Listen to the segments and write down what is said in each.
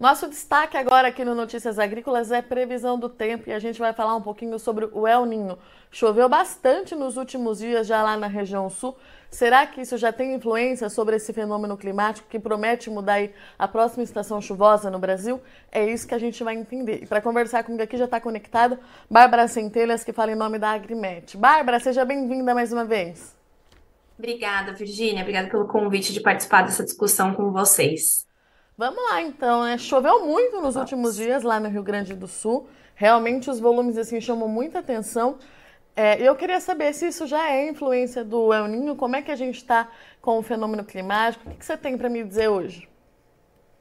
Nosso destaque agora aqui no Notícias Agrícolas é previsão do tempo e a gente vai falar um pouquinho sobre o El Ninho. Choveu bastante nos últimos dias já lá na região sul. Será que isso já tem influência sobre esse fenômeno climático que promete mudar a próxima estação chuvosa no Brasil? É isso que a gente vai entender. E para conversar comigo aqui já está conectado Bárbara Centelhas, que fala em nome da Agrimet. Bárbara, seja bem-vinda mais uma vez. Obrigada, Virgínia. Obrigada pelo convite de participar dessa discussão com vocês. Vamos lá, então. Né? Choveu muito nos últimos dias lá no Rio Grande do Sul. Realmente os volumes assim chamam muita atenção. É, eu queria saber se isso já é influência do El Ninho, como é que a gente está com o fenômeno climático, o que, que você tem para me dizer hoje?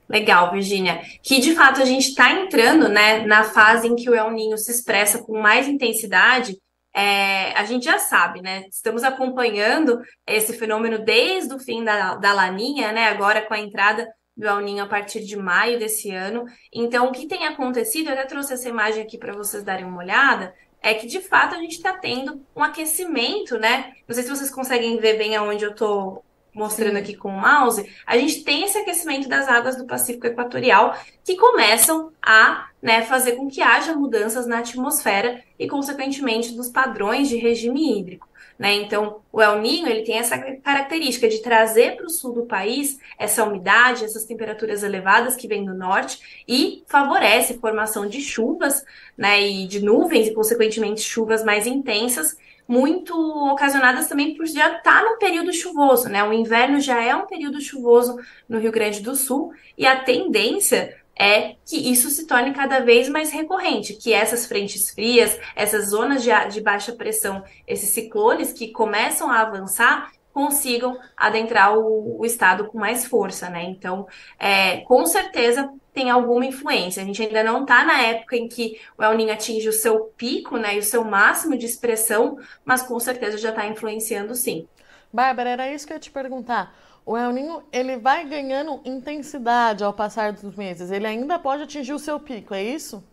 Legal, Virginia. Que de fato a gente está entrando né, na fase em que o El Ninho se expressa com mais intensidade. É, a gente já sabe, né? Estamos acompanhando esse fenômeno desde o fim da, da Laninha, né? Agora com a entrada do El Ninho a partir de maio desse ano. Então, o que tem acontecido, eu até trouxe essa imagem aqui para vocês darem uma olhada, é que de fato a gente está tendo um aquecimento, né? Não sei se vocês conseguem ver bem aonde eu estou mostrando Sim. aqui com o mouse, a gente tem esse aquecimento das águas do Pacífico Equatorial que começam a né, fazer com que haja mudanças na atmosfera e, consequentemente, dos padrões de regime hídrico. Né? Então, o El Ninho ele tem essa característica de trazer para o sul do país essa umidade, essas temperaturas elevadas que vêm do norte e favorece formação de chuvas né, e de nuvens e, consequentemente, chuvas mais intensas, muito ocasionadas também por já estar tá no período chuvoso. Né? O inverno já é um período chuvoso no Rio Grande do Sul e a tendência é que isso se torne cada vez mais recorrente, que essas frentes frias, essas zonas de, de baixa pressão, esses ciclones que começam a avançar, consigam adentrar o, o estado com mais força, né? Então, é, com certeza tem alguma influência. A gente ainda não está na época em que o El Niño atinge o seu pico, né, e o seu máximo de expressão, mas com certeza já está influenciando sim. Bárbara, era isso que eu ia te perguntar o El Ninho ele vai ganhando intensidade ao passar dos meses. Ele ainda pode atingir o seu pico, é isso?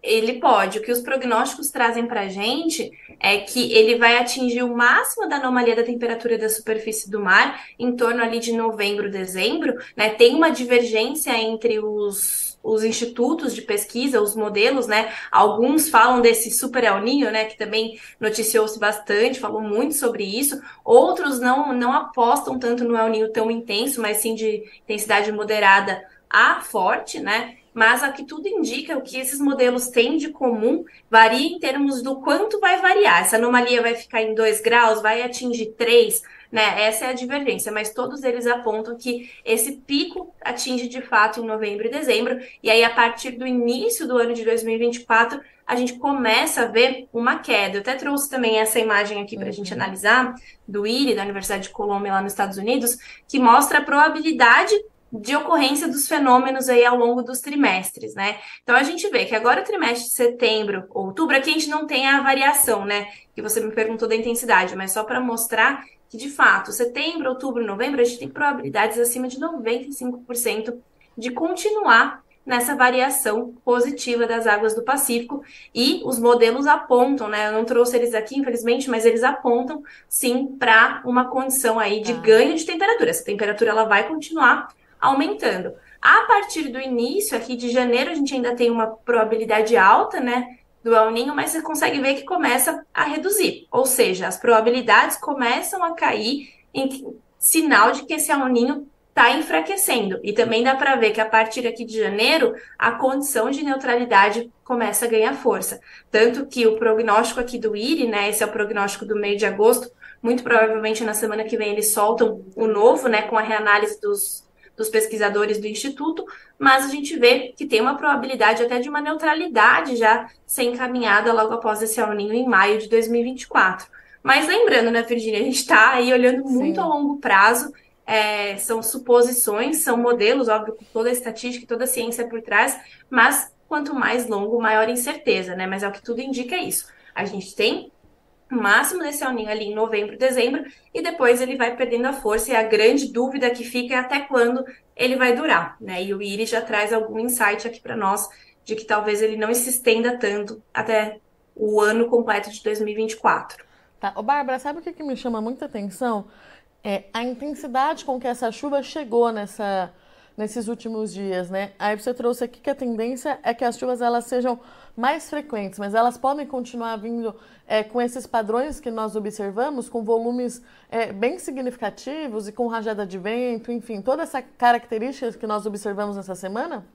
Ele pode. O que os prognósticos trazem para a gente é que ele vai atingir o máximo da anomalia da temperatura da superfície do mar em torno ali de novembro, dezembro. Né? Tem uma divergência entre os os institutos de pesquisa, os modelos, né? Alguns falam desse super El Ninho, né? Que também noticiou-se bastante, falou muito sobre isso. Outros não, não apostam tanto no El Ninho tão intenso, mas sim de intensidade moderada a forte, né? Mas a que tudo indica, o que esses modelos têm de comum, varia em termos do quanto vai variar. Essa anomalia vai ficar em 2 graus, vai atingir 3 né? Essa é a divergência, mas todos eles apontam que esse pico atinge de fato em novembro e dezembro, e aí a partir do início do ano de 2024 a gente começa a ver uma queda. Eu até trouxe também essa imagem aqui para a uhum. gente analisar, do IRI, da Universidade de Colômbia, lá nos Estados Unidos, que mostra a probabilidade de ocorrência dos fenômenos aí ao longo dos trimestres, né? Então a gente vê que agora o trimestre de setembro, outubro, aqui a gente não tem a variação, né? Que você me perguntou da intensidade, mas só para mostrar que, de fato, setembro, outubro, novembro, a gente tem probabilidades acima de 95% de continuar nessa variação positiva das águas do Pacífico e os modelos apontam, né? Eu não trouxe eles aqui, infelizmente, mas eles apontam sim para uma condição aí de ah. ganho de temperatura. Essa temperatura ela vai continuar aumentando. A partir do início aqui de janeiro, a gente ainda tem uma probabilidade alta, né? Do El Ninho, mas você consegue ver que começa a reduzir. Ou seja, as probabilidades começam a cair em sinal de que esse El Ninho está enfraquecendo. E também dá para ver que a partir aqui de janeiro, a condição de neutralidade começa a ganhar força. Tanto que o prognóstico aqui do IRI, né, esse é o prognóstico do mês de agosto, muito provavelmente na semana que vem eles soltam o novo, né, com a reanálise dos, dos pesquisadores do Instituto, mas a gente vê que tem uma probabilidade até de uma neutralidade já ser encaminhada logo após esse El em maio de 2024. Mas lembrando, né, Virginia, a gente está aí olhando muito Sim. a longo prazo, é, são suposições, são modelos, óbvio, com toda a estatística e toda a ciência por trás, mas quanto mais longo, maior incerteza, né? Mas é o que tudo indica isso. A gente tem máximo desse El ali em novembro, dezembro, e depois ele vai perdendo a força, e a grande dúvida que fica é até quando ele vai durar, né? E o Iris já traz algum insight aqui para nós de que talvez ele não se estenda tanto até o ano completo de 2024. Tá. Ô, Bárbara, sabe o que, que me chama muita atenção? É a intensidade com que essa chuva chegou nessa nesses últimos dias, né? Aí você trouxe aqui que a tendência é que as chuvas elas sejam mais frequentes, mas elas podem continuar vindo é, com esses padrões que nós observamos, com volumes é, bem significativos e com rajada de vento, enfim, toda essa característica que nós observamos nessa semana?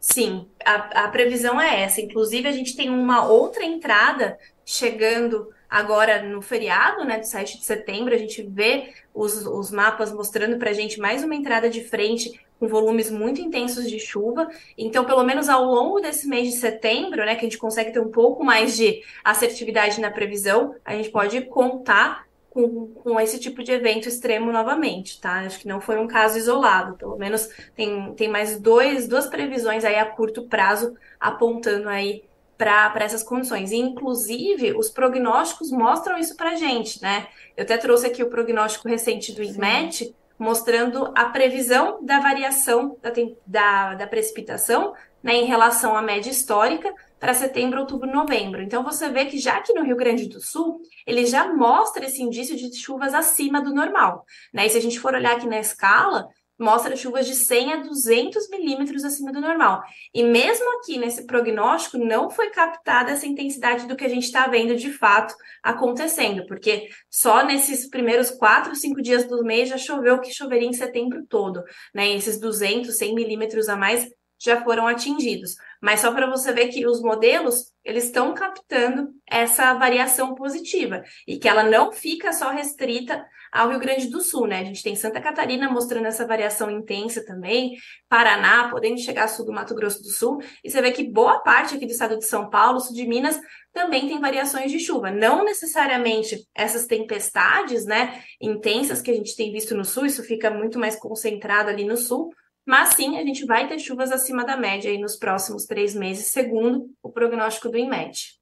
Sim, a, a previsão é essa. Inclusive, a gente tem uma outra entrada chegando agora no feriado, né, do 7 de setembro. A gente vê os, os mapas mostrando para a gente mais uma entrada de frente com volumes muito intensos de chuva. Então, pelo menos ao longo desse mês de setembro, né, que a gente consegue ter um pouco mais de assertividade na previsão, a gente pode contar com, com esse tipo de evento extremo novamente, tá? Acho que não foi um caso isolado, pelo menos tem, tem mais dois, duas previsões aí a curto prazo apontando aí para essas condições. E, inclusive, os prognósticos mostram isso para gente, né? Eu até trouxe aqui o prognóstico recente do INMET, mostrando a previsão da variação da, da, da precipitação né, em relação à média histórica para setembro, outubro, novembro. Então você vê que já aqui no Rio Grande do Sul, ele já mostra esse indício de chuvas acima do normal. Né? E se a gente for olhar aqui na escala, mostra chuvas de 100 a 200 milímetros acima do normal. E mesmo aqui nesse prognóstico, não foi captada essa intensidade do que a gente está vendo de fato acontecendo, porque só nesses primeiros quatro, cinco dias do mês já choveu o que choveria em setembro todo. Né? E esses 200, 100 milímetros a mais já foram atingidos. Mas só para você ver que os modelos, eles estão captando essa variação positiva e que ela não fica só restrita ao Rio Grande do Sul, né? A gente tem Santa Catarina mostrando essa variação intensa também, Paraná podendo chegar sul do Mato Grosso do Sul, e você vê que boa parte aqui do estado de São Paulo, sul de Minas, também tem variações de chuva. Não necessariamente essas tempestades, né, intensas que a gente tem visto no sul, isso fica muito mais concentrado ali no sul, mas sim, a gente vai ter chuvas acima da média aí nos próximos três meses, segundo o prognóstico do INMET.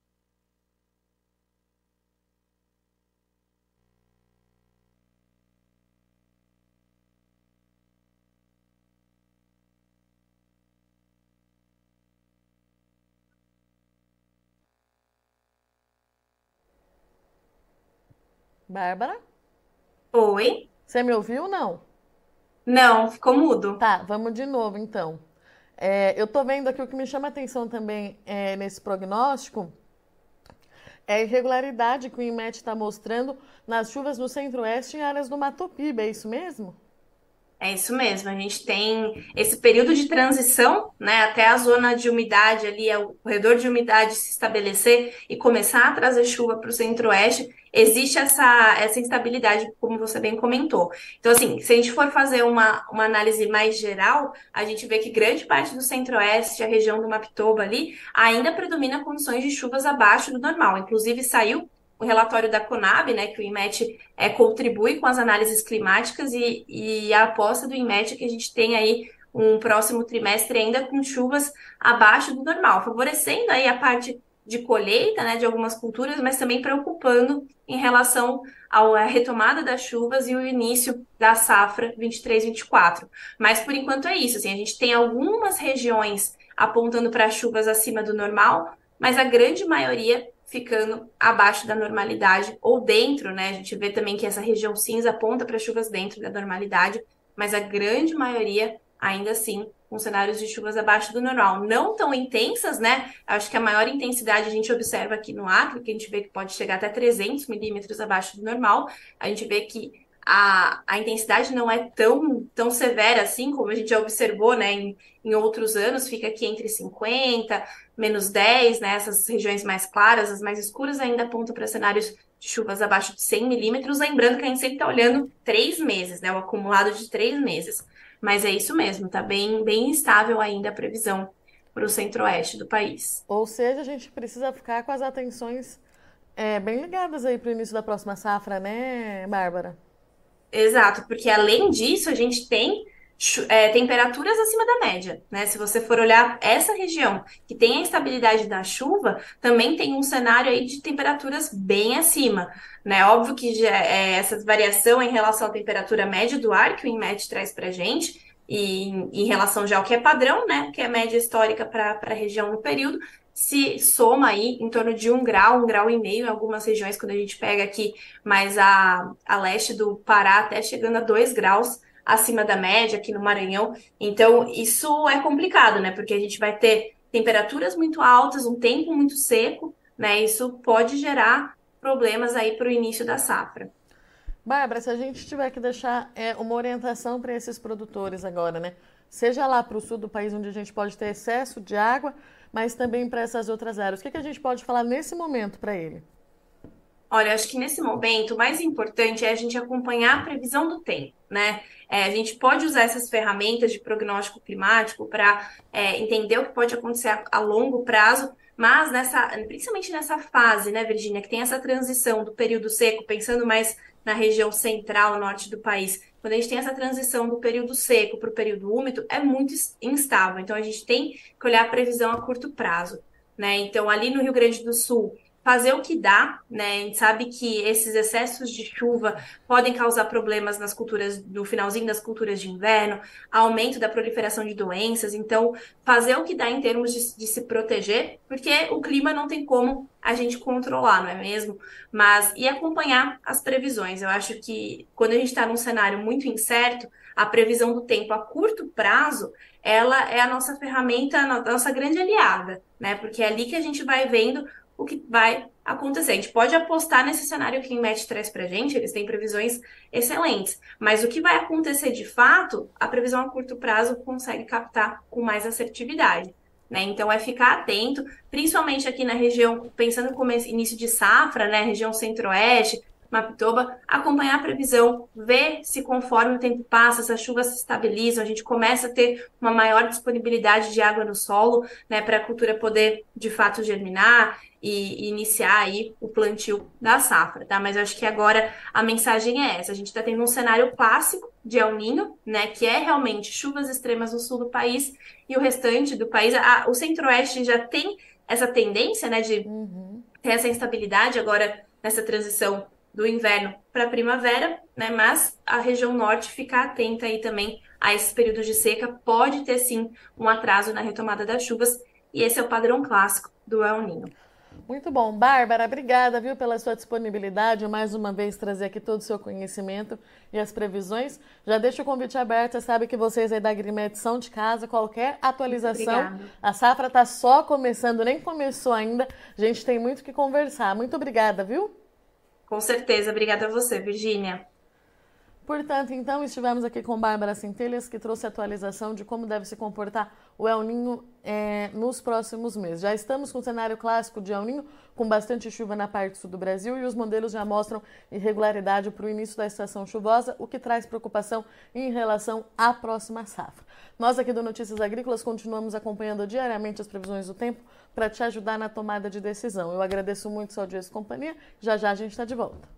Bárbara? Oi? Você me ouviu ou não? Não, ficou mudo. Tá, vamos de novo então. É, eu tô vendo aqui o que me chama atenção também é, nesse prognóstico é a irregularidade que o IMET está mostrando nas chuvas no centro-oeste em áreas do Mato Piba, é isso mesmo? É isso mesmo, a gente tem esse período de transição, né, até a zona de umidade ali, é o corredor de umidade se estabelecer e começar a trazer chuva para o centro-oeste existe essa, essa instabilidade, como você bem comentou. Então, assim, se a gente for fazer uma, uma análise mais geral, a gente vê que grande parte do centro-oeste, a região do Mapitoba ali, ainda predomina condições de chuvas abaixo do normal. Inclusive, saiu o relatório da Conab, né, que o IMET é, contribui com as análises climáticas e, e a aposta do IMET é que a gente tem aí um próximo trimestre ainda com chuvas abaixo do normal, favorecendo aí a parte de colheita né, de algumas culturas, mas também preocupando em relação à retomada das chuvas e o início da safra 23-24. Mas por enquanto é isso. Assim, a gente tem algumas regiões apontando para chuvas acima do normal, mas a grande maioria ficando abaixo da normalidade ou dentro, né? A gente vê também que essa região cinza aponta para chuvas dentro da normalidade, mas a grande maioria ainda assim com cenários de chuvas abaixo do normal. Não tão intensas, né? Acho que a maior intensidade a gente observa aqui no Acre, que a gente vê que pode chegar até 300 milímetros abaixo do normal. A gente vê que a, a intensidade não é tão, tão severa assim, como a gente já observou, né? Em, em outros anos, fica aqui entre 50, menos 10, né? Essas regiões mais claras, as mais escuras ainda apontam para cenários de chuvas abaixo de 100 milímetros. Lembrando que a gente sempre está olhando três meses, né? O acumulado de três meses. Mas é isso mesmo, está bem, bem instável ainda a previsão para o centro-oeste do país. Ou seja, a gente precisa ficar com as atenções é, bem ligadas aí para o início da próxima safra, né, Bárbara? Exato, porque além disso, a gente tem é, temperaturas acima da média, né? Se você for olhar essa região que tem a instabilidade da chuva, também tem um cenário aí de temperaturas bem acima, né? Óbvio que já, é, essa variação em relação à temperatura média do ar que o INMET traz para gente, e em relação já ao que é padrão, né? Que é a média histórica para a região no período, se soma aí em torno de um grau, um grau e meio em algumas regiões, quando a gente pega aqui mais a, a leste do Pará, até chegando a dois graus acima da média aqui no Maranhão. Então, isso é complicado, né? Porque a gente vai ter temperaturas muito altas, um tempo muito seco, né? Isso pode gerar problemas aí para o início da safra. Bárbara, se a gente tiver que deixar é, uma orientação para esses produtores agora, né? Seja lá para o sul do país, onde a gente pode ter excesso de água, mas também para essas outras áreas. O que, que a gente pode falar nesse momento para ele? Olha, acho que nesse momento o mais importante é a gente acompanhar a previsão do tempo, né? É, a gente pode usar essas ferramentas de prognóstico climático para é, entender o que pode acontecer a, a, longo prazo, mas nessa, principalmente nessa fase, né, Virginia, que tem essa transição do período seco, pensando mais na região central, norte do país, quando a gente tem essa transição do período seco para o período úmido, é muito instável. Então a gente tem que olhar a previsão a curto prazo, né? Então ali no Rio Grande do Sul fazer o que dá, né? A gente sabe que esses excessos de chuva podem causar problemas nas culturas, no finalzinho das culturas de inverno, aumento da proliferação de doenças. Então, fazer o que dá em termos de, de se proteger, porque o clima não tem como a gente controlar, não é mesmo? Mas e acompanhar as previsões. Eu acho que quando a gente está num cenário muito incerto, a previsão do tempo a curto prazo, ela é a nossa ferramenta, a nossa grande aliada, né? Porque é ali que a gente vai vendo o que vai acontecer. A gente pode apostar nesse cenário que o Inmet traz para a gente, eles têm previsões excelentes, mas o que vai acontecer de fato, a previsão a curto prazo consegue captar com mais assertividade. Né? Então é ficar atento, principalmente aqui na região, pensando como início de safra, né? região centro-oeste, Mapitoba, acompanhar a previsão, ver se conforme o tempo passa, as chuvas se estabilizam, a gente começa a ter uma maior disponibilidade de água no solo, né, para a cultura poder de fato germinar e, e, iniciar aí o plantio da safra, tá? Mas eu acho que agora a mensagem é essa, a gente está tendo um cenário clássico de El Ninho, né, que é realmente chuvas extremas no sul do país e o restante do país, a, o centro-oeste já tem essa tendência, né, de uhum. ter essa instabilidade agora nessa transição do inverno para a primavera, né? Mas a região norte ficar atenta aí também a esses períodos de seca, pode ter sim um atraso na retomada das chuvas, e esse é o padrão clássico do El Ninho. Muito bom. Bárbara, obrigada, viu, pela sua disponibilidade, mais uma vez trazer aqui todo o seu conhecimento e as previsões. Já deixa o convite aberto, você sabe que vocês aí da Agrimed são de casa, qualquer atualização. A safra está só começando, nem começou ainda. A gente tem muito que conversar. Muito obrigada, viu? Com certeza. Obrigada a você, Virgínia. Portanto, então, estivemos aqui com Bárbara Centelhas, que trouxe atualização de como deve se comportar o El Ninho é, nos próximos meses. Já estamos com o cenário clássico de El Ninho, com bastante chuva na parte sul do Brasil, e os modelos já mostram irregularidade para o início da estação chuvosa, o que traz preocupação em relação à próxima safra. Nós aqui do Notícias Agrícolas continuamos acompanhando diariamente as previsões do tempo para te ajudar na tomada de decisão. Eu agradeço muito sua audiência e companhia. Já já a gente está de volta.